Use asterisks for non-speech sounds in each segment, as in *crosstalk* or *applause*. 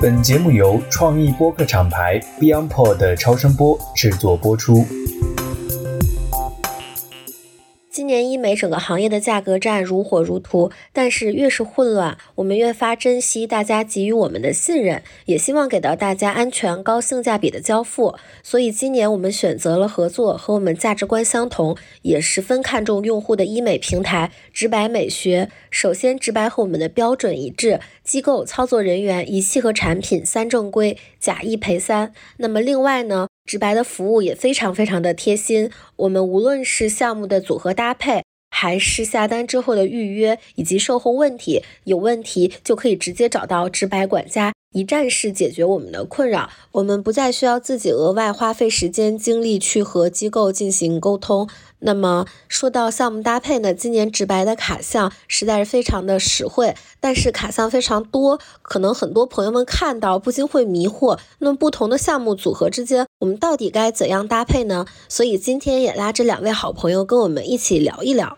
本节目由创意播客厂牌 BeyondPod 超声波制作播出。今年医美整个行业的价格战如火如荼，但是越是混乱，我们越发珍惜大家给予我们的信任，也希望给到大家安全、高性价比的交付。所以今年我们选择了合作和我们价值观相同，也十分看重用户的医美平台直白美学。首先，直白和我们的标准一致，机构、操作人员、仪器和产品三正规，假一赔三。那么另外呢？直白的服务也非常非常的贴心，我们无论是项目的组合搭配，还是下单之后的预约以及售后问题，有问题就可以直接找到直白管家，一站式解决我们的困扰，我们不再需要自己额外花费时间精力去和机构进行沟通。那么说到项目搭配呢，今年直白的卡项实在是非常的实惠，但是卡项非常多，可能很多朋友们看到不禁会迷惑。那么不同的项目组合之间，我们到底该怎样搭配呢？所以今天也拉着两位好朋友跟我们一起聊一聊。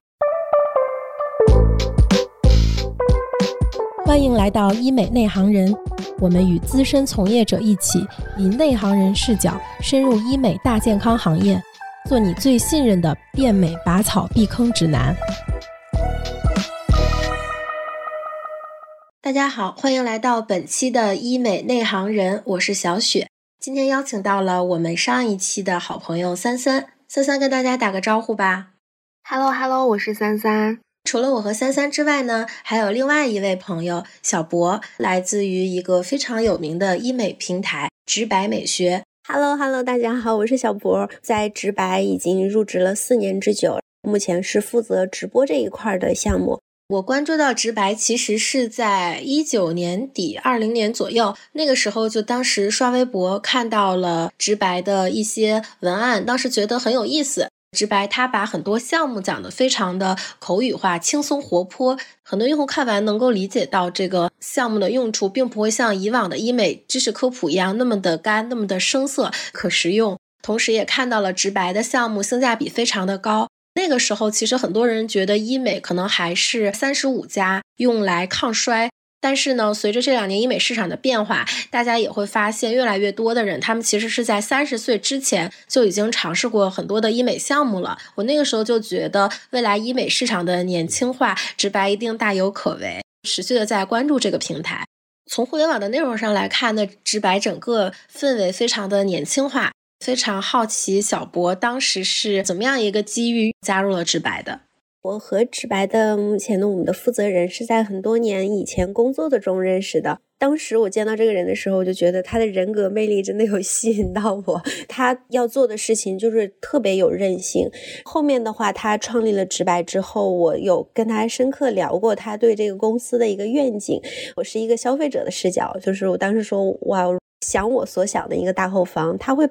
欢迎来到医美内行人，我们与资深从业者一起，以内行人视角深入医美大健康行业。做你最信任的变美拔草避坑指南。大家好，欢迎来到本期的医美内行人，我是小雪。今天邀请到了我们上一期的好朋友三三，三三跟大家打个招呼吧。Hello Hello，我是三三。除了我和三三之外呢，还有另外一位朋友小博，来自于一个非常有名的医美平台直白美学。Hello，Hello，大家好，我是小博，在直白已经入职了四年之久，目前是负责直播这一块的项目。我关注到直白其实是在一九年底、二零年左右，那个时候就当时刷微博看到了直白的一些文案，当时觉得很有意思。直白，他把很多项目讲得非常的口语化、轻松活泼，很多用户看完能够理解到这个项目的用处，并不会像以往的医美知识科普一样那么的干、那么的生涩，可实用。同时也看到了直白的项目性价比非常的高。那个时候，其实很多人觉得医美可能还是三十五加用来抗衰。但是呢，随着这两年医美市场的变化，大家也会发现越来越多的人，他们其实是在三十岁之前就已经尝试过很多的医美项目了。我那个时候就觉得，未来医美市场的年轻化，直白一定大有可为。持续的在关注这个平台。从互联网的内容上来看呢，直白整个氛围非常的年轻化。非常好奇，小博当时是怎么样一个机遇加入了直白的？我和直白的目前的我们的负责人是在很多年以前工作的中认识的。当时我见到这个人的时候，我就觉得他的人格魅力真的有 *laughs* 吸引到我。他要做的事情就是特别有韧性。后面的话，他创立了直白之后，我有跟他深刻聊过他对这个公司的一个愿景。我是一个消费者的视角，就是我当时说哇，想我所想的一个大后方，他会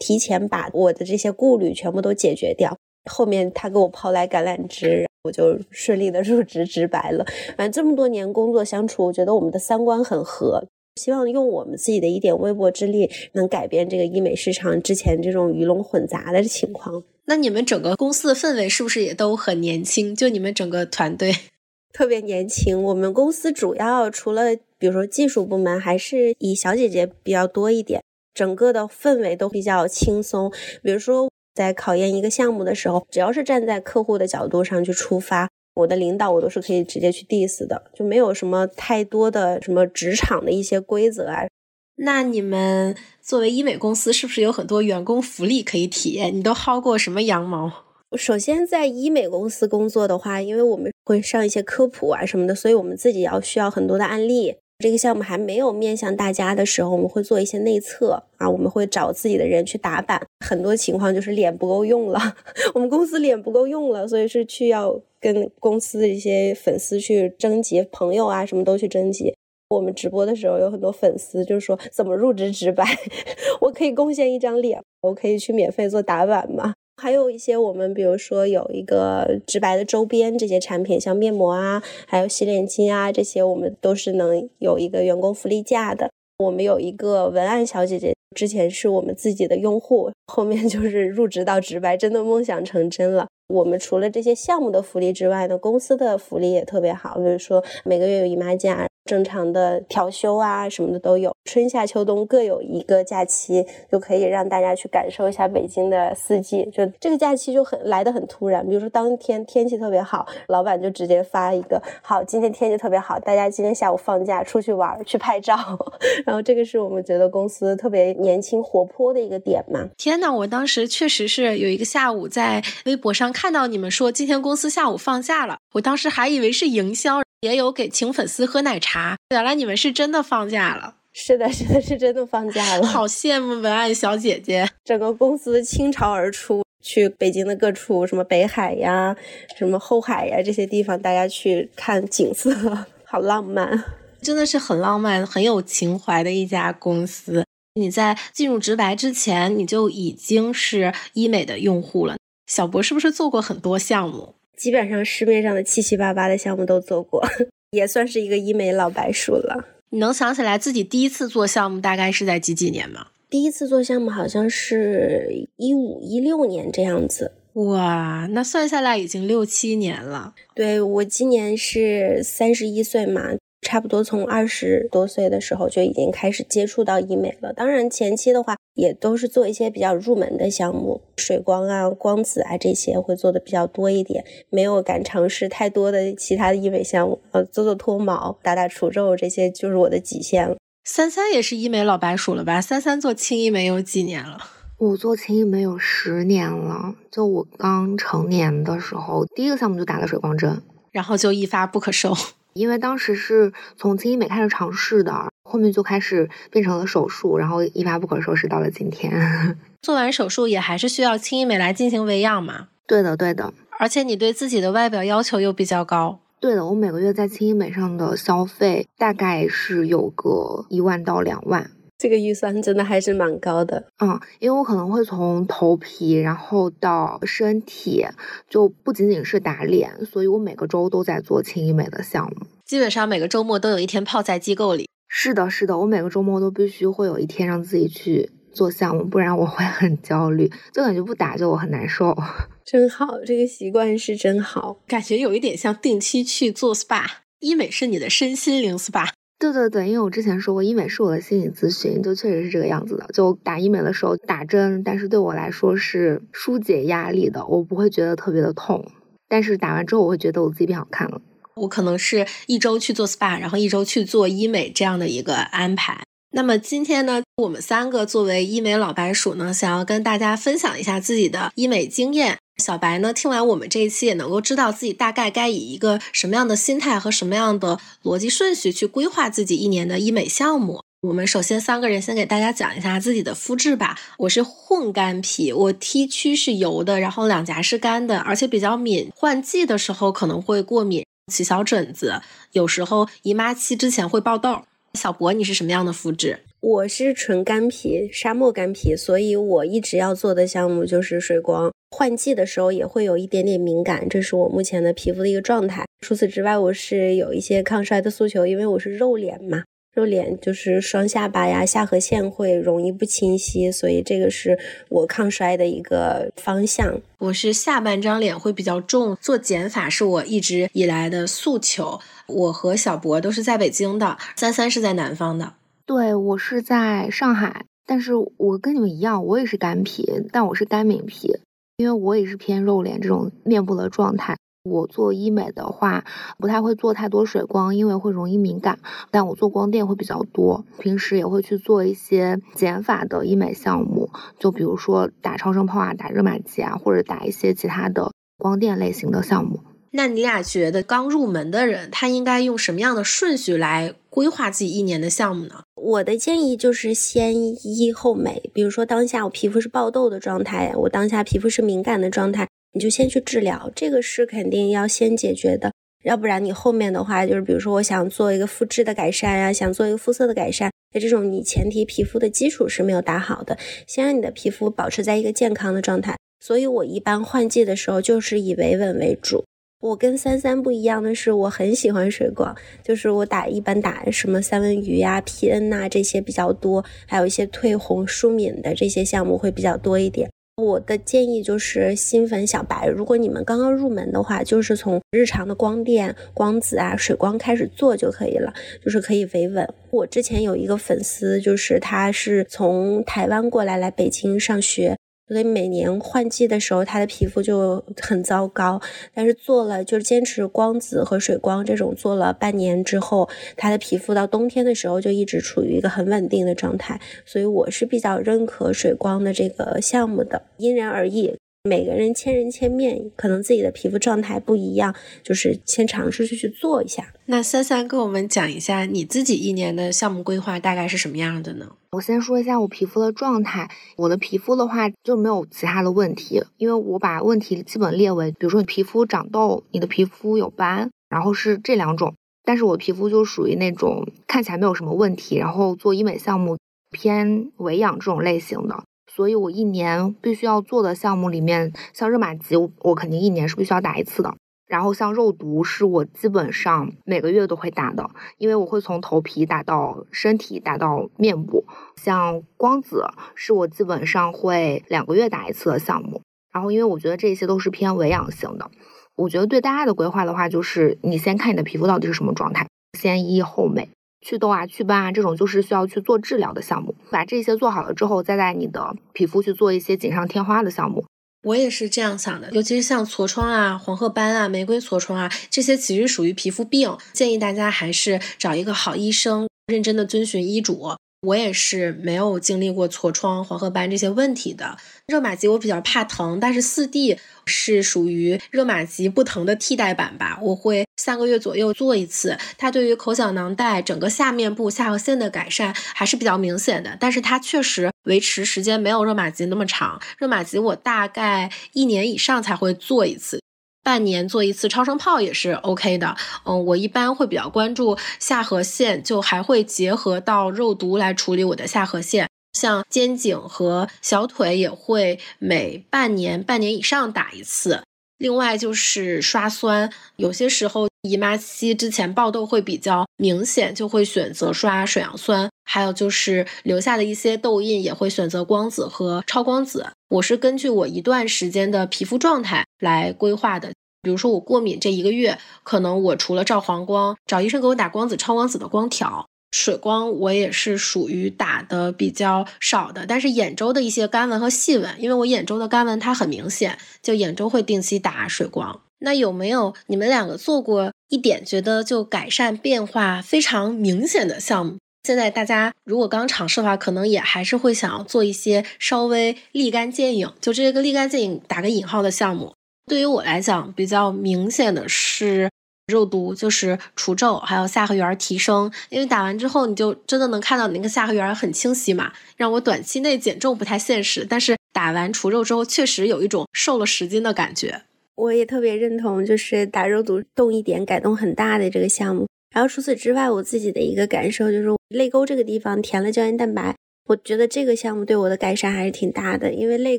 提前把我的这些顾虑全部都解决掉。后面他给我抛来橄榄枝，我就顺利的 *laughs* 入职直白了。反正这么多年工作相处，我觉得我们的三观很合。希望用我们自己的一点微薄之力，能改变这个医美市场之前这种鱼龙混杂的情况。那你们整个公司的氛围是不是也都很年轻？就你们整个团队 *laughs* 特别年轻。我们公司主要除了比如说技术部门，还是以小姐姐比较多一点。整个的氛围都比较轻松。比如说。在考验一个项目的时候，只要是站在客户的角度上去出发，我的领导我都是可以直接去 diss 的，就没有什么太多的什么职场的一些规则啊。那你们作为医美公司，是不是有很多员工福利可以体验？你都薅过什么羊毛？首先，在医美公司工作的话，因为我们会上一些科普啊什么的，所以我们自己要需要很多的案例。这个项目还没有面向大家的时候，我们会做一些内测啊，我们会找自己的人去打板。很多情况就是脸不够用了，*laughs* 我们公司脸不够用了，所以是去要跟公司的一些粉丝去征集朋友啊，什么都去征集。我们直播的时候有很多粉丝就是说怎么入职直白，*laughs* 我可以贡献一张脸，我可以去免费做打板吗？还有一些我们，比如说有一个直白的周边这些产品，像面膜啊，还有洗脸巾啊，这些我们都是能有一个员工福利价的。我们有一个文案小姐姐，之前是我们自己的用户，后面就是入职到直白，真的梦想成真了。我们除了这些项目的福利之外呢，公司的福利也特别好，比如说每个月有姨妈假，正常的调休啊什么的都有，春夏秋冬各有一个假期，就可以让大家去感受一下北京的四季。就这个假期就很来的很突然，比如说当天天气特别好，老板就直接发一个好，今天天气特别好，大家今天下午放假出去玩去拍照。*laughs* 然后这个是我们觉得公司特别年轻活泼的一个点嘛。天呐，我当时确实是有一个下午在微博上看到你们说今天公司下午放假了，我当时还以为是营销。也有给请粉丝喝奶茶，原来你们是真的放假了。是的，是的，是真的放假了。好羡慕文案小姐姐，整个公司倾巢而出，去北京的各处，什么北海呀，什么后海呀这些地方，大家去看景色，好浪漫，真的是很浪漫、很有情怀的一家公司。你在进入直白之前，你就已经是医美的用户了。小博是不是做过很多项目？基本上市面上的七七八八的项目都做过，也算是一个医美老白鼠了。你能想起来自己第一次做项目大概是在几几年吗？第一次做项目好像是一五一六年这样子。哇，那算下来已经六七年了。对我今年是三十一岁嘛。差不多从二十多岁的时候就已经开始接触到医美了。当然前期的话也都是做一些比较入门的项目，水光啊、光子啊这些会做的比较多一点，没有敢尝试太多的其他的医美项目。呃，做做脱毛、打打除皱这些就是我的极限了。三三也是医美老白鼠了吧？三三做轻医美有几年了？我做轻医美有十年了。就我刚成年的时候，第一个项目就打了水光针，然后就一发不可收。因为当时是从轻医美开始尝试的，后面就开始变成了手术，然后一发不可收拾到了今天。*laughs* 做完手术也还是需要轻医美来进行维养嘛？对的，对的。而且你对自己的外表要求又比较高。对的，我每个月在轻医美上的消费大概是有个一万到两万。这个预算真的还是蛮高的，嗯，因为我可能会从头皮，然后到身体，就不仅仅是打脸，所以我每个周都在做轻医美的项目，基本上每个周末都有一天泡在机构里。是的，是的，我每个周末都必须会有一天让自己去做项目，不然我会很焦虑，就感觉不打就我很难受。*laughs* 真好，这个习惯是真好，感觉有一点像定期去做 SPA，医美是你的身心灵 SPA。对对对，因为我之前说过，医美是我的心理咨询，就确实是这个样子的。就打医美的时候打针，但是对我来说是疏解压力的，我不会觉得特别的痛。但是打完之后，我会觉得我自己变好看了。我可能是一周去做 SPA，然后一周去做医美这样的一个安排。那么今天呢，我们三个作为医美老白鼠呢，想要跟大家分享一下自己的医美经验。小白呢，听完我们这一期也能够知道自己大概该以一个什么样的心态和什么样的逻辑顺序去规划自己一年的医美项目。我们首先三个人先给大家讲一下自己的肤质吧。我是混干皮，我 T 区是油的，然后两颊是干的，而且比较敏，换季的时候可能会过敏，起小疹子，有时候姨妈期之前会爆痘。小博，你是什么样的肤质？我是纯干皮，沙漠干皮，所以我一直要做的项目就是水光。换季的时候也会有一点点敏感，这是我目前的皮肤的一个状态。除此之外，我是有一些抗衰的诉求，因为我是肉脸嘛，肉脸就是双下巴呀、下颌线会容易不清晰，所以这个是我抗衰的一个方向。我是下半张脸会比较重，做减法是我一直以来的诉求。我和小博都是在北京的，三三是在南方的。对我是在上海，但是我跟你们一样，我也是干皮，但我是干敏皮，因为我也是偏肉脸这种面部的状态。我做医美的话，不太会做太多水光，因为会容易敏感。但我做光电会比较多，平时也会去做一些减法的医美项目，就比如说打超声炮啊，打热玛吉啊，或者打一些其他的光电类型的项目。那你俩觉得刚入门的人，他应该用什么样的顺序来规划自己一年的项目呢？我的建议就是先医后美。比如说当下我皮肤是爆痘的状态，我当下皮肤是敏感的状态，你就先去治疗，这个是肯定要先解决的。要不然你后面的话，就是比如说我想做一个肤质的改善呀，想做一个肤色的改善，那这种你前提皮肤的基础是没有打好的，先让你的皮肤保持在一个健康的状态。所以我一般换季的时候就是以维稳为主。我跟三三不一样的是，我很喜欢水光，就是我打一般打什么三文鱼呀、PN 呐这些比较多，还有一些退红、舒敏的这些项目会比较多一点。我的建议就是新粉小白，如果你们刚刚入门的话，就是从日常的光电、光子啊、水光开始做就可以了，就是可以维稳。我之前有一个粉丝，就是他是从台湾过来来北京上学。所以每年换季的时候，他的皮肤就很糟糕。但是做了就是坚持光子和水光这种做了半年之后，他的皮肤到冬天的时候就一直处于一个很稳定的状态。所以我是比较认可水光的这个项目的，因人而异。每个人千人千面，可能自己的皮肤状态不一样，就是先尝试去去做一下。那三三跟我们讲一下你自己一年的项目规划大概是什么样的呢？我先说一下我皮肤的状态。我的皮肤的话就没有其他的问题，因为我把问题基本列为，比如说你皮肤长痘，你的皮肤有斑，然后是这两种。但是我皮肤就属于那种看起来没有什么问题，然后做医美项目偏维养这种类型的。所以，我一年必须要做的项目里面，像热玛吉，我肯定一年是必须要打一次的。然后，像肉毒，是我基本上每个月都会打的，因为我会从头皮打到身体，打到面部。像光子，是我基本上会两个月打一次的项目。然后，因为我觉得这些都是偏维养型的，我觉得对大家的规划的话，就是你先看你的皮肤到底是什么状态，先医后美。祛痘啊、祛斑啊，这种就是需要去做治疗的项目。把这些做好了之后，再在你的皮肤去做一些锦上添花的项目。我也是这样想的，尤其是像痤疮啊、黄褐斑啊、玫瑰痤疮啊，这些其实属于皮肤病，建议大家还是找一个好医生，认真的遵循医嘱。我也是没有经历过痤疮、黄褐斑这些问题的。热玛吉我比较怕疼，但是四 D 是属于热玛吉不疼的替代版吧。我会三个月左右做一次，它对于口角囊袋、整个下面部下颌线的改善还是比较明显的。但是它确实维持时间没有热玛吉那么长。热玛吉我大概一年以上才会做一次。半年做一次超声炮也是 OK 的，嗯，我一般会比较关注下颌线，就还会结合到肉毒来处理我的下颌线，像肩颈和小腿也会每半年、半年以上打一次。另外就是刷酸，有些时候姨妈期之前爆痘会比较明显，就会选择刷水杨酸。还有就是留下的一些痘印，也会选择光子和超光子。我是根据我一段时间的皮肤状态来规划的。比如说我过敏这一个月，可能我除了照黄光，找医生给我打光子、超光子的光条。水光我也是属于打的比较少的，但是眼周的一些干纹和细纹，因为我眼周的干纹它很明显，就眼周会定期打水光。那有没有你们两个做过一点觉得就改善变化非常明显的项目？现在大家如果刚尝试的话，可能也还是会想要做一些稍微立竿见影，就这个立竿见影打个引号的项目。对于我来讲，比较明显的是。肉毒就是除皱，还有下颌缘提升，因为打完之后你就真的能看到你那个下颌缘很清晰嘛。让我短期内减重不太现实，但是打完除皱之后，确实有一种瘦了十斤的感觉。我也特别认同，就是打肉毒动一点改动很大的这个项目。然后除此之外，我自己的一个感受就是泪沟这个地方填了胶原蛋白。我觉得这个项目对我的改善还是挺大的，因为泪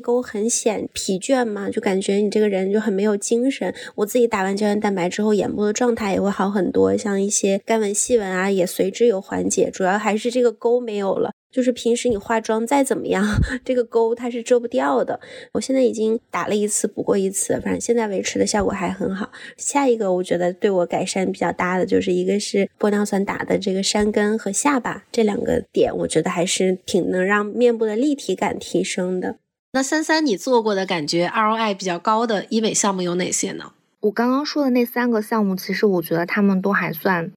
沟很显疲倦嘛，就感觉你这个人就很没有精神。我自己打完胶原蛋白之后，眼部的状态也会好很多，像一些干纹细纹啊，也随之有缓解。主要还是这个沟没有了。就是平时你化妆再怎么样，*laughs* 这个沟它是遮不掉的。我现在已经打了一次，补过一次，反正现在维持的效果还很好。下一个我觉得对我改善比较大的，就是一个是玻尿酸打的这个山根和下巴这两个点，我觉得还是挺能让面部的立体感提升的。那三三，你做过的感觉 ROI 比较高的医美项目有哪些呢？我刚刚说的那三个项目，其实我觉得他们都还算。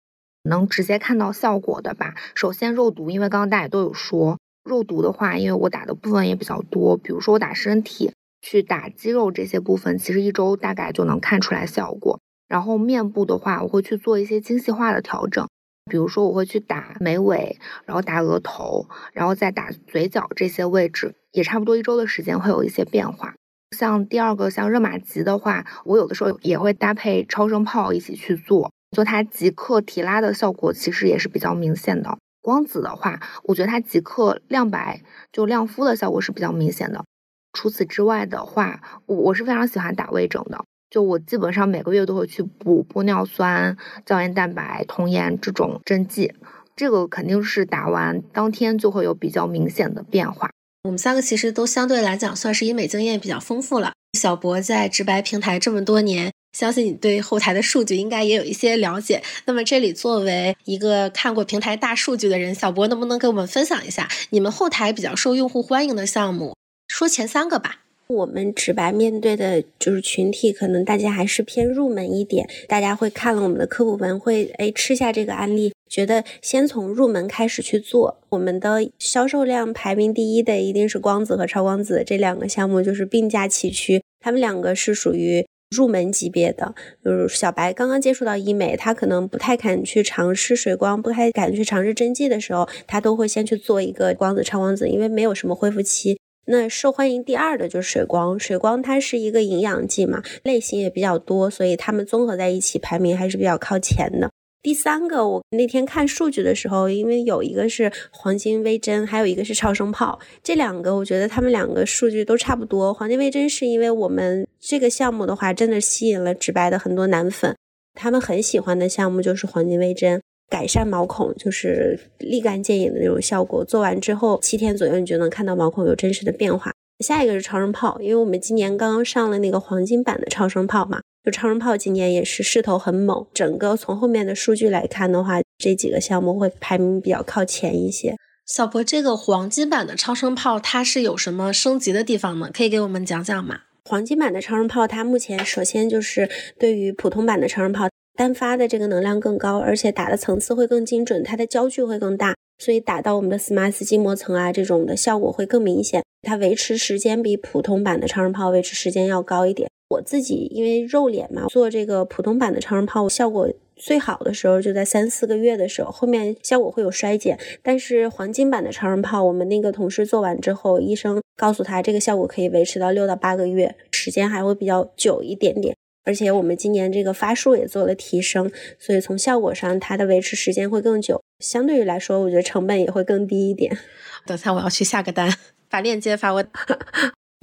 能直接看到效果的吧。首先肉毒，因为刚刚大家都有说肉毒的话，因为我打的部分也比较多，比如说我打身体去打肌肉这些部分，其实一周大概就能看出来效果。然后面部的话，我会去做一些精细化的调整，比如说我会去打眉尾，然后打额头，然后再打嘴角这些位置，也差不多一周的时间会有一些变化。像第二个像热玛吉的话，我有的时候也会搭配超声炮一起去做。就它即刻提拉的效果其实也是比较明显的。光子的话，我觉得它即刻亮白就亮肤的效果是比较明显的。除此之外的话，我我是非常喜欢打微整的，就我基本上每个月都会去补玻尿酸、胶原蛋白、童颜这种针剂，这个肯定是打完当天就会有比较明显的变化。我们三个其实都相对来讲算是医美经验比较丰富了。小博在直白平台这么多年，相信你对后台的数据应该也有一些了解。那么这里作为一个看过平台大数据的人，小博能不能给我们分享一下你们后台比较受用户欢迎的项目？说前三个吧。我们直白面对的就是群体，可能大家还是偏入门一点，大家会看了我们的科普文，会哎吃下这个案例，觉得先从入门开始去做。我们的销售量排名第一的一定是光子和超光子这两个项目，就是并驾齐驱，他们两个是属于入门级别的。就是小白刚刚接触到医美，他可能不太敢去尝试水光，不太敢去尝试针剂的时候，他都会先去做一个光子、超光子，因为没有什么恢复期。那受欢迎第二的就是水光，水光它是一个营养剂嘛，类型也比较多，所以它们综合在一起排名还是比较靠前的。第三个，我那天看数据的时候，因为有一个是黄金微针，还有一个是超声炮，这两个我觉得他们两个数据都差不多。黄金微针是因为我们这个项目的话，真的吸引了直白的很多男粉，他们很喜欢的项目就是黄金微针。改善毛孔就是立竿见影的那种效果，做完之后七天左右你就能看到毛孔有真实的变化。下一个是超声炮，因为我们今年刚刚上了那个黄金版的超声炮嘛，就超声炮今年也是势头很猛。整个从后面的数据来看的话，这几个项目会排名比较靠前一些。小博，这个黄金版的超声炮它是有什么升级的地方吗？可以给我们讲讲吗？黄金版的超声炮它目前首先就是对于普通版的超声炮。单发的这个能量更高，而且打的层次会更精准，它的焦距会更大，所以打到我们的 SMAS 筋膜层啊，这种的效果会更明显。它维持时间比普通版的超声炮维持时间要高一点。我自己因为肉脸嘛，做这个普通版的超声炮效果最好的时候就在三四个月的时候，后面效果会有衰减。但是黄金版的超声炮，我们那个同事做完之后，医生告诉他这个效果可以维持到六到八个月，时间还会比较久一点点。而且我们今年这个发数也做了提升，所以从效果上它的维持时间会更久，相对于来说，我觉得成本也会更低一点。等下我要去下个单，把链接发我。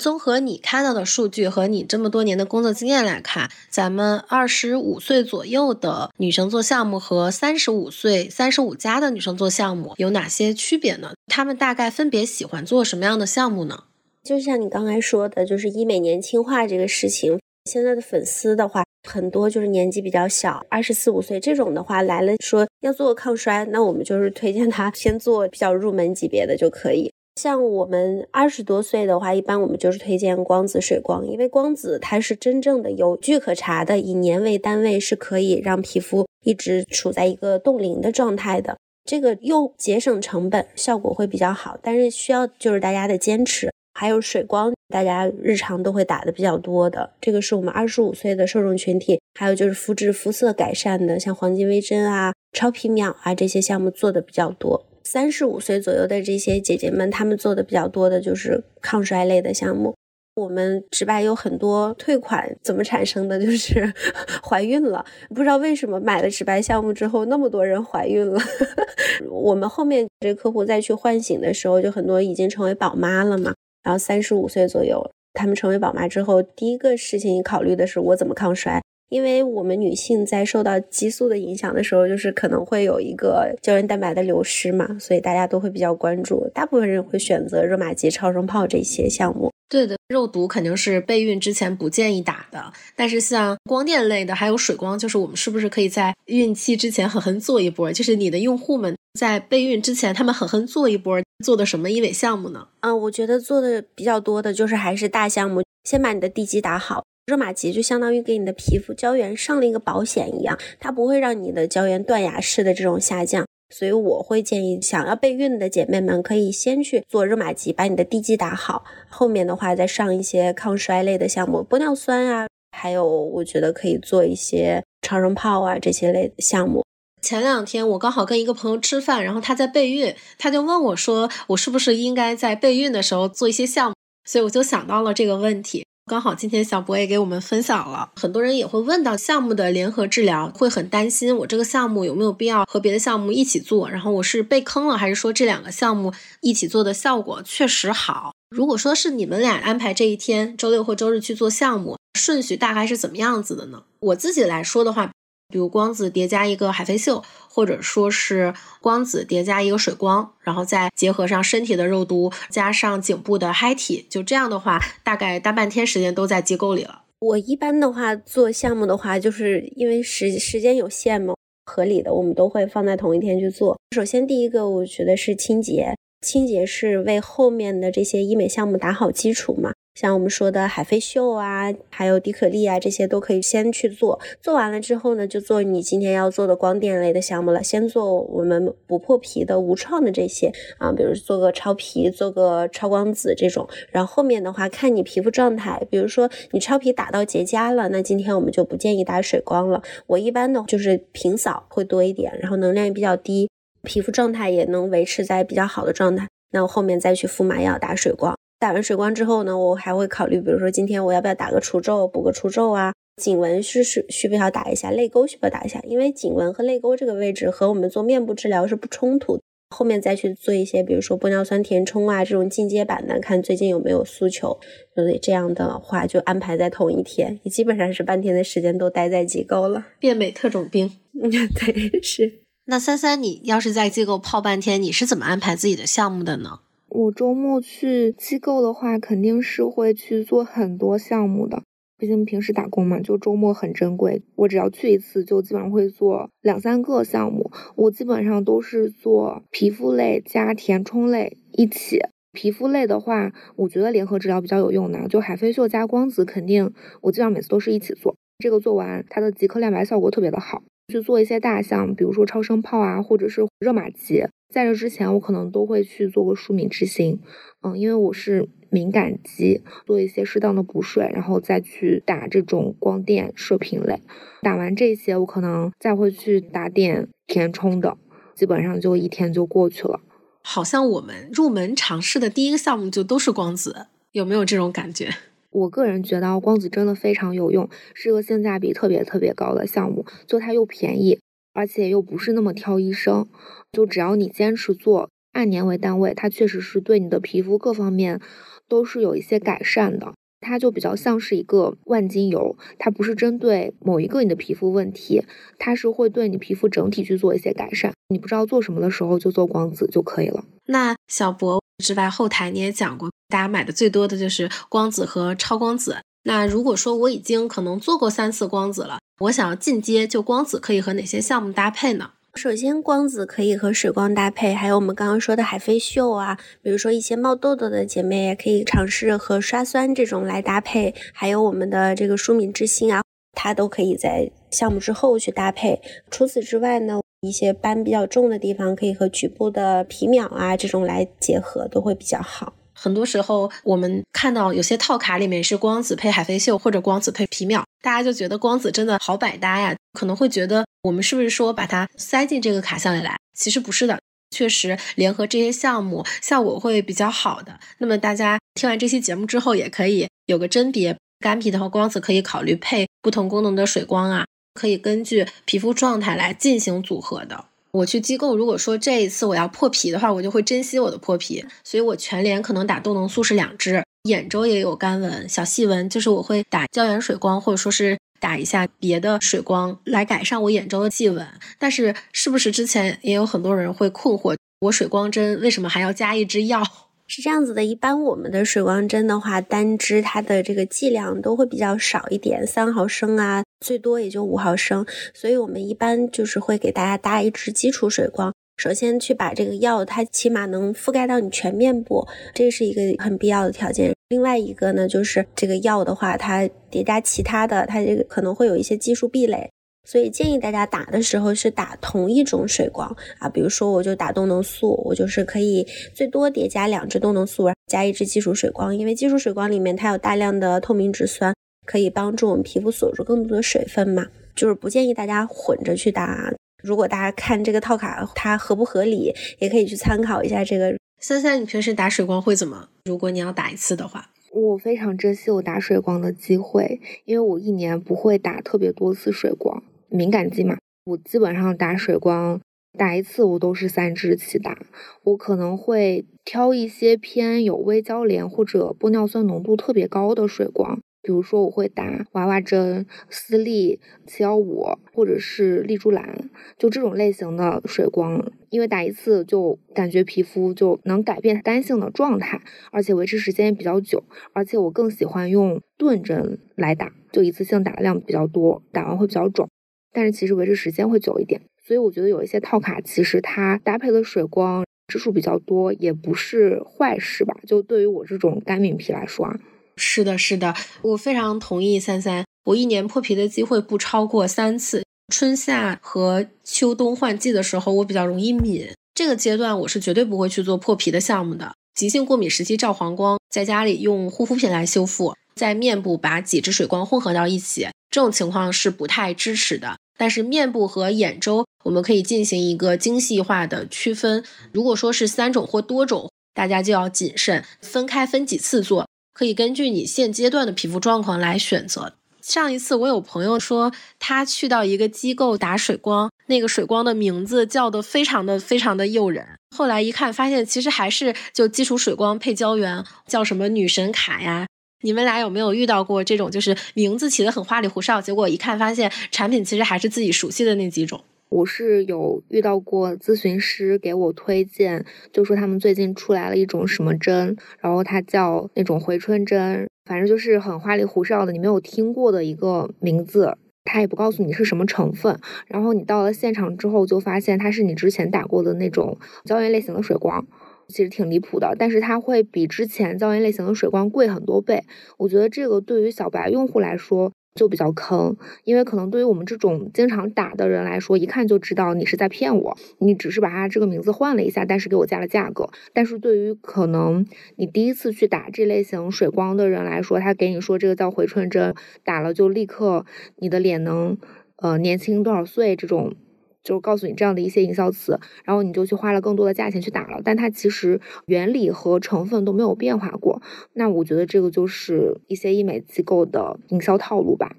综合你看到的数据和你这么多年的工作经验来看，咱们二十五岁左右的女生做项目和三十五岁、三十五加的女生做项目有哪些区别呢？她们大概分别喜欢做什么样的项目呢？就像你刚才说的，就是医美年轻化这个事情。现在的粉丝的话，很多就是年纪比较小，二十四五岁这种的话来了，说要做抗衰，那我们就是推荐他先做比较入门级别的就可以。像我们二十多岁的话，一般我们就是推荐光子水光，因为光子它是真正的有据可查的，以年为单位是可以让皮肤一直处在一个冻龄的状态的。这个又节省成本，效果会比较好，但是需要就是大家的坚持。还有水光，大家日常都会打的比较多的，这个是我们二十五岁的受众群体。还有就是肤质、肤色改善的，像黄金微针啊、超皮秒啊这些项目做的比较多。三十五岁左右的这些姐姐们，她们做的比较多的就是抗衰类的项目。我们直白有很多退款怎么产生的？*laughs* 就是怀孕了，不知道为什么买了直白项目之后，那么多人怀孕了。*laughs* 我们后面这客户再去唤醒的时候，就很多已经成为宝妈了嘛。然后三十五岁左右，他们成为宝妈之后，第一个事情考虑的是我怎么抗衰，因为我们女性在受到激素的影响的时候，就是可能会有一个胶原蛋白的流失嘛，所以大家都会比较关注，大部分人会选择热玛吉、超声炮这些项目。对的，肉毒肯定是备孕之前不建议打的，但是像光电类的，还有水光，就是我们是不是可以在孕期之前狠狠做一波？就是你的用户们在备孕之前，他们狠狠做一波，做的什么医美项目呢？嗯，我觉得做的比较多的就是还是大项目，先把你的地基打好。热玛吉就相当于给你的皮肤胶原上了一个保险一样，它不会让你的胶原断崖式的这种下降。所以我会建议，想要备孕的姐妹们可以先去做热玛吉，把你的地基打好，后面的话再上一些抗衰类的项目，玻尿酸啊，还有我觉得可以做一些超声炮啊这些类的项目。前两天我刚好跟一个朋友吃饭，然后他在备孕，他就问我说，我是不是应该在备孕的时候做一些项目？所以我就想到了这个问题。刚好今天小博也给我们分享了，很多人也会问到项目的联合治疗，会很担心我这个项目有没有必要和别的项目一起做，然后我是被坑了，还是说这两个项目一起做的效果确实好？如果说是你们俩安排这一天周六或周日去做项目，顺序大概是怎么样子的呢？我自己来说的话，比如光子叠加一个海飞秀，或者说是光子叠加一个水光，然后再结合上身体的肉毒，加上颈部的嗨体，就这样的话，大概大半天时间都在机构里了。我一般的话做项目的话，就是因为时时间有限嘛，合理的我们都会放在同一天去做。首先第一个，我觉得是清洁，清洁是为后面的这些医美项目打好基础嘛。像我们说的海飞秀啊，还有迪可丽啊，这些都可以先去做。做完了之后呢，就做你今天要做的光电类的项目了。先做我们不破皮的无创的这些啊，比如做个超皮，做个超光子这种。然后后面的话，看你皮肤状态，比如说你超皮打到结痂了，那今天我们就不建议打水光了。我一般呢就是平扫会多一点，然后能量也比较低，皮肤状态也能维持在比较好的状态。那我后面再去敷麻药打水光。打完水光之后呢，我还会考虑，比如说今天我要不要打个除皱，补个除皱啊？颈纹是是需不需要打一下？泪沟需不需要打一下？因为颈纹和泪沟这个位置和我们做面部治疗是不冲突。后面再去做一些，比如说玻尿酸填充啊这种进阶版的，看最近有没有诉求。所以这样的话就安排在同一天，你基本上是半天的时间都待在机构了。变美特种兵，*laughs* 对，是。那三三，你要是在机构泡半天，你是怎么安排自己的项目的呢？我周末去机构的话，肯定是会去做很多项目的。毕竟平时打工嘛，就周末很珍贵。我只要去一次，就基本上会做两三个项目。我基本上都是做皮肤类加填充类一起。皮肤类的话，我觉得联合治疗比较有用的，就海飞秀加光子，肯定我基本上每次都是一起做。这个做完，它的即刻亮白效果特别的好。去做一些大项，比如说超声炮啊，或者是热玛吉。在这之前，我可能都会去做个舒敏之星，嗯，因为我是敏感肌，做一些适当的补水，然后再去打这种光电射频类。打完这些，我可能再会去打点填充的，基本上就一天就过去了。好像我们入门尝试的第一个项目就都是光子，有没有这种感觉？我个人觉得光子真的非常有用，是个性价比特别特别高的项目，就它又便宜，而且又不是那么挑医生。就只要你坚持做，按年为单位，它确实是对你的皮肤各方面都是有一些改善的。它就比较像是一个万金油，它不是针对某一个你的皮肤问题，它是会对你皮肤整体去做一些改善。你不知道做什么的时候，就做光子就可以了。那小博之外，后台你也讲过，大家买的最多的就是光子和超光子。那如果说我已经可能做过三次光子了，我想要进阶，就光子可以和哪些项目搭配呢？首先，光子可以和水光搭配，还有我们刚刚说的海飞秀啊，比如说一些冒痘痘的姐妹也可以尝试和刷酸这种来搭配，还有我们的这个舒敏之星啊，它都可以在项目之后去搭配。除此之外呢，一些斑比较重的地方可以和局部的皮秒啊这种来结合，都会比较好。很多时候，我们看到有些套卡里面是光子配海飞秀，或者光子配皮秒，大家就觉得光子真的好百搭呀，可能会觉得我们是不是说把它塞进这个卡项里来？其实不是的，确实联合这些项目效果会比较好的。那么大家听完这期节目之后，也可以有个甄别，干皮的话，光子可以考虑配不同功能的水光啊，可以根据皮肤状态来进行组合的。我去机构，如果说这一次我要破皮的话，我就会珍惜我的破皮，所以我全脸可能打动能素是两支，眼周也有干纹、小细纹，就是我会打胶原水光，或者说是打一下别的水光来改善我眼周的细纹。但是是不是之前也有很多人会困惑，我水光针为什么还要加一支药？*laughs* 是这样子的，一般我们的水光针的话，单支它的这个剂量都会比较少一点，三毫升啊，最多也就五毫升。所以我们一般就是会给大家搭一支基础水光。首先去把这个药，它起码能覆盖到你全面部，这是一个很必要的条件。另外一个呢，就是这个药的话，它叠加其他的，它这个可能会有一些技术壁垒。所以建议大家打的时候是打同一种水光啊，比如说我就打动能素，我就是可以最多叠加两支动能素，加一支基础水光，因为基础水光里面它有大量的透明质酸，可以帮助我们皮肤锁住更多的水分嘛。就是不建议大家混着去打。如果大家看这个套卡它合不合理，也可以去参考一下这个。三三，你平时打水光会怎么？如果你要打一次的话，我非常珍惜我打水光的机会，因为我一年不会打特别多次水光。敏感肌嘛，我基本上打水光打一次我都是三支起打，我可能会挑一些偏有微胶连或者玻尿酸浓度特别高的水光，比如说，我会打娃娃针、丝丽、七幺五，或者是丽珠兰，就这种类型的水光，因为打一次就感觉皮肤就能改变干性的状态，而且维持时间也比较久。而且我更喜欢用钝针来打，就一次性打的量比较多，打完会比较肿，但是其实维持时间会久一点。所以我觉得有一些套卡，其实它搭配的水光支数比较多，也不是坏事吧？就对于我这种干敏皮来说啊。是的，是的，我非常同意三三。我一年破皮的机会不超过三次，春夏和秋冬换季的时候，我比较容易敏。这个阶段我是绝对不会去做破皮的项目的。急性过敏时期照黄光，在家里用护肤品来修复，在面部把几支水光混合到一起，这种情况是不太支持的。但是面部和眼周，我们可以进行一个精细化的区分。如果说是三种或多种，大家就要谨慎，分开分几次做。可以根据你现阶段的皮肤状况来选择。上一次我有朋友说，他去到一个机构打水光，那个水光的名字叫的非常的非常的诱人。后来一看，发现其实还是就基础水光配胶原，叫什么女神卡呀？你们俩有没有遇到过这种，就是名字起的很花里胡哨，结果一看发现产品其实还是自己熟悉的那几种？我是有遇到过咨询师给我推荐，就说他们最近出来了一种什么针，然后它叫那种回春针，反正就是很花里胡哨的，你没有听过的一个名字，他也不告诉你是什么成分，然后你到了现场之后就发现它是你之前打过的那种胶原类型的水光，其实挺离谱的，但是它会比之前胶原类型的水光贵很多倍，我觉得这个对于小白用户来说。就比较坑，因为可能对于我们这种经常打的人来说，一看就知道你是在骗我，你只是把他这个名字换了一下，但是给我加了价格。但是对于可能你第一次去打这类型水光的人来说，他给你说这个叫回春针，打了就立刻你的脸能呃年轻多少岁这种。就是告诉你这样的一些营销词，然后你就去花了更多的价钱去打了，但它其实原理和成分都没有变化过。那我觉得这个就是一些医美机构的营销套路吧。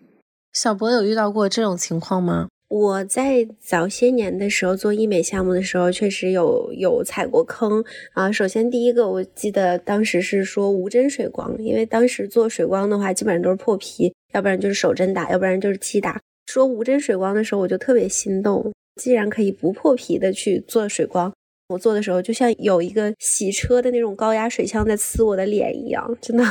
小博有遇到过这种情况吗？我在早些年的时候做医美项目的时候，确实有有踩过坑啊。首先第一个，我记得当时是说无针水光，因为当时做水光的话，基本上都是破皮，要不然就是手针打，要不然就是气打。说无针水光的时候，我就特别心动。既然可以不破皮的去做水光，我做的时候就像有一个洗车的那种高压水枪在呲我的脸一样，真的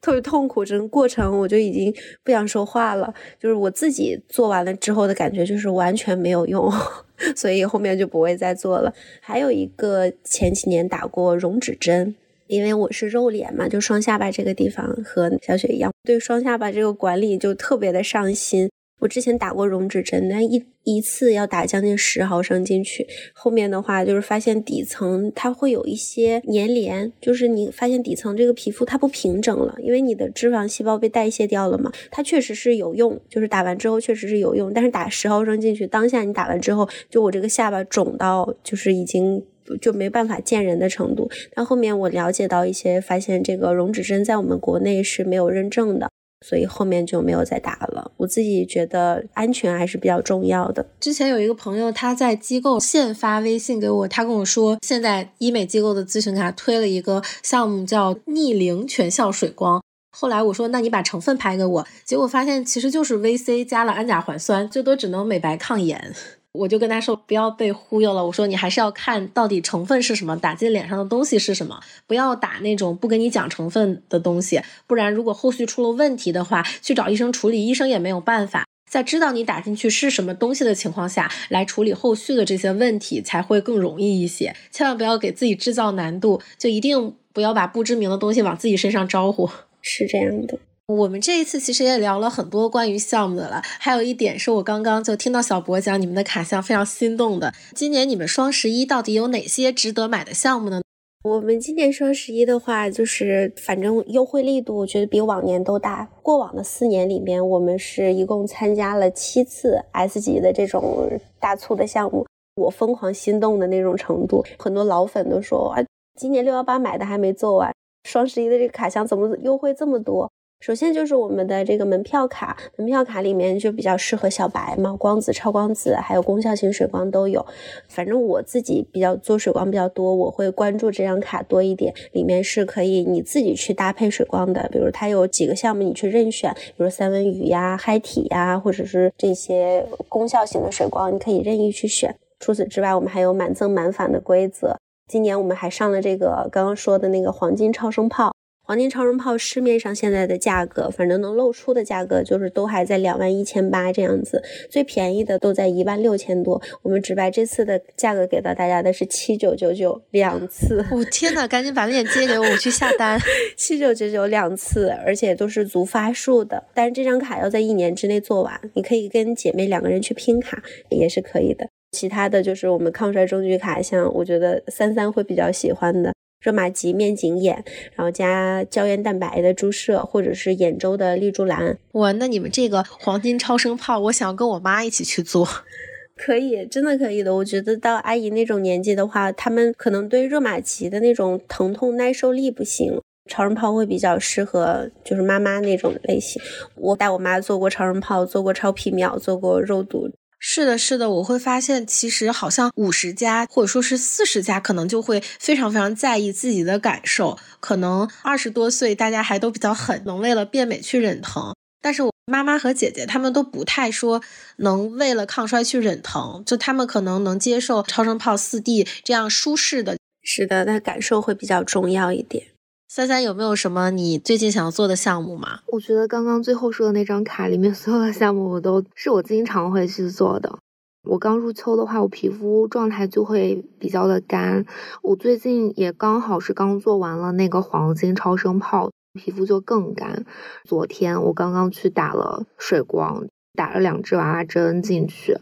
特别痛苦。整个过程我就已经不想说话了。就是我自己做完了之后的感觉就是完全没有用，*laughs* 所以后面就不会再做了。还有一个前几年打过溶脂针，因为我是肉脸嘛，就双下巴这个地方和小雪一样，对双下巴这个管理就特别的上心。我之前打过溶脂针，但一一次要打将近十毫升进去。后面的话就是发现底层它会有一些粘连，就是你发现底层这个皮肤它不平整了，因为你的脂肪细胞被代谢掉了嘛。它确实是有用，就是打完之后确实是有用，但是打十毫升进去，当下你打完之后，就我这个下巴肿到就是已经就没办法见人的程度。但后面我了解到一些，发现这个溶脂针在我们国内是没有认证的。所以后面就没有再打了。我自己觉得安全还是比较重要的。之前有一个朋友，他在机构现发微信给我，他跟我说，现在医美机构的咨询卡推了一个项目，叫逆龄全效水光。后来我说，那你把成分拍给我，结果发现其实就是 VC 加了氨甲环酸，最多只能美白抗炎。我就跟他说不要被忽悠了，我说你还是要看到底成分是什么，打进脸上的东西是什么，不要打那种不跟你讲成分的东西，不然如果后续出了问题的话，去找医生处理，医生也没有办法。在知道你打进去是什么东西的情况下来处理后续的这些问题才会更容易一些。千万不要给自己制造难度，就一定不要把不知名的东西往自己身上招呼。是这样的。我们这一次其实也聊了很多关于项目的了，还有一点是我刚刚就听到小博讲你们的卡项非常心动的。今年你们双十一到底有哪些值得买的项目呢？我们今年双十一的话，就是反正优惠力度我觉得比往年都大。过往的四年里面，我们是一共参加了七次 S 级的这种大促的项目，我疯狂心动的那种程度，很多老粉都说啊，今年六幺八买的还没做完，双十一的这个卡项怎么优惠这么多？首先就是我们的这个门票卡，门票卡里面就比较适合小白嘛，光子、超光子还有功效型水光都有。反正我自己比较做水光比较多，我会关注这张卡多一点。里面是可以你自己去搭配水光的，比如它有几个项目你去任选，比如三文鱼呀、嗨体呀，或者是这些功效型的水光，你可以任意去选。除此之外，我们还有满赠满返的规则。今年我们还上了这个刚刚说的那个黄金超声炮。黄金超声炮市面上现在的价格，反正能露出的价格就是都还在两万一千八这样子，最便宜的都在一万六千多。我们直白这次的价格给到大家的是七九九九两次。我天呐，赶紧把链接给我，我去下单。*laughs* 七九九九两次，而且都是足发数的。但是这张卡要在一年之内做完，你可以跟姐妹两个人去拼卡也是可以的。其他的就是我们抗衰中距卡，像我觉得三三会比较喜欢的。热玛吉面颈眼，然后加胶原蛋白的注射，或者是眼周的丽珠兰。哇，那你们这个黄金超声炮，我想跟我妈一起去做，*laughs* 可以，真的可以的。我觉得到阿姨那种年纪的话，他们可能对热玛吉的那种疼痛耐受力不行，超声炮会比较适合，就是妈妈那种类型。我带我妈做过超声炮，做过超皮秒，做过肉毒。是的，是的，我会发现，其实好像五十加或者说是四十加，可能就会非常非常在意自己的感受。可能二十多岁，大家还都比较狠，能为了变美去忍疼。但是我妈妈和姐姐她们都不太说能为了抗衰去忍疼，就她们可能能接受超声炮四 D 这样舒适的。是的，那感受会比较重要一点。三三有没有什么你最近想要做的项目吗？我觉得刚刚最后说的那张卡里面 *laughs* 所有的项目，我都是我经常会去做的。我刚入秋的话，我皮肤状态就会比较的干。我最近也刚好是刚做完了那个黄金超声炮，皮肤就更干。昨天我刚刚去打了水光，打了两支娃娃针进去，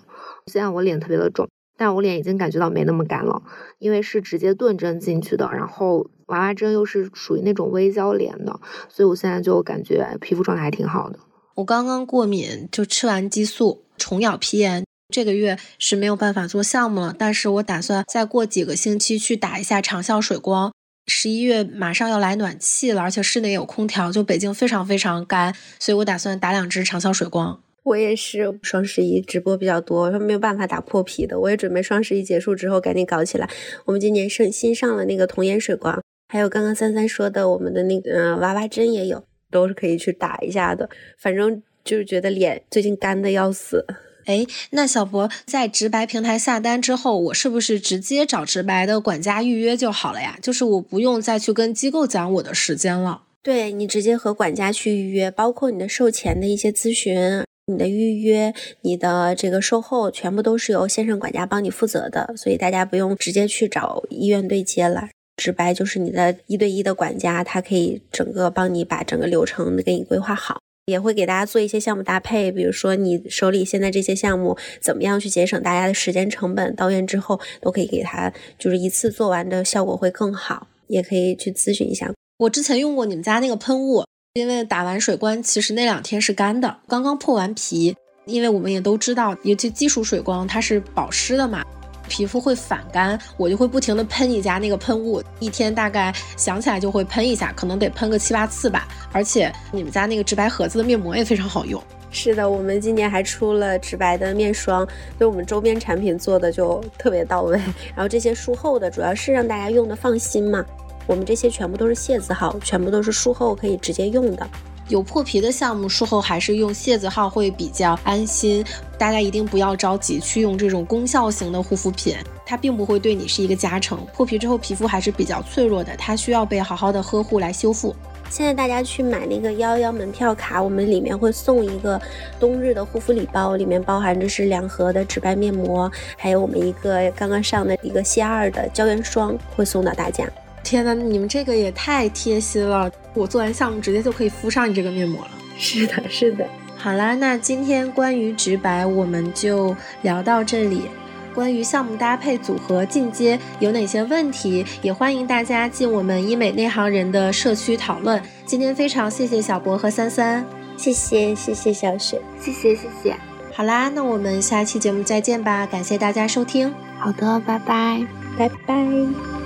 现在我脸特别的肿。但我脸已经感觉到没那么干了，因为是直接钝针进去的，然后娃娃针又是属于那种微胶连的，所以我现在就感觉皮肤状态还挺好的。我刚刚过敏，就吃完激素，虫咬皮炎，这个月是没有办法做项目了，但是我打算再过几个星期去打一下长效水光。十一月马上要来暖气了，而且室内有空调，就北京非常非常干，所以我打算打两支长效水光。我也是双十一直播比较多，说没有办法打破皮的。我也准备双十一结束之后赶紧搞起来。我们今年上新上了那个童颜水光，还有刚刚三三说的我们的那个娃娃针也有，都是可以去打一下的。反正就是觉得脸最近干的要死。哎，那小博在直白平台下单之后，我是不是直接找直白的管家预约就好了呀？就是我不用再去跟机构讲我的时间了。对你直接和管家去预约，包括你的售前的一些咨询。你的预约，你的这个售后，全部都是由线上管家帮你负责的，所以大家不用直接去找医院对接了，直白就是你的一对一的管家，他可以整个帮你把整个流程给你规划好，也会给大家做一些项目搭配，比如说你手里现在这些项目怎么样去节省大家的时间成本，到院之后都可以给他就是一次做完的效果会更好，也可以去咨询一下。我之前用过你们家那个喷雾。因为打完水光，其实那两天是干的，刚刚破完皮。因为我们也都知道，尤其基础水光它是保湿的嘛，皮肤会反干，我就会不停的喷你家那个喷雾，一天大概想起来就会喷一下，可能得喷个七八次吧。而且你们家那个直白盒子的面膜也非常好用。是的，我们今年还出了直白的面霜，对我们周边产品做的就特别到位。然后这些术后的主要是让大家用的放心嘛。我们这些全部都是械字号，全部都是术后可以直接用的。有破皮的项目，术后还是用械字号会比较安心。大家一定不要着急去用这种功效型的护肤品，它并不会对你是一个加成。破皮之后皮肤还是比较脆弱的，它需要被好好的呵护来修复。现在大家去买那个幺幺门票卡，我们里面会送一个冬日的护肤礼包，里面包含着是两盒的直白面膜，还有我们一个刚刚上的一个西二的胶原霜会送到大家。天呐，你们这个也太贴心了！我做完项目直接就可以敷上你这个面膜了。是的，是的。好啦，那今天关于直白我们就聊到这里。关于项目搭配、组合、进阶有哪些问题，也欢迎大家进我们医美内行人的社区讨论。今天非常谢谢小博和三三，谢谢谢谢小雪，谢谢谢谢。好啦，那我们下期节目再见吧，感谢大家收听。好的，拜拜，拜拜。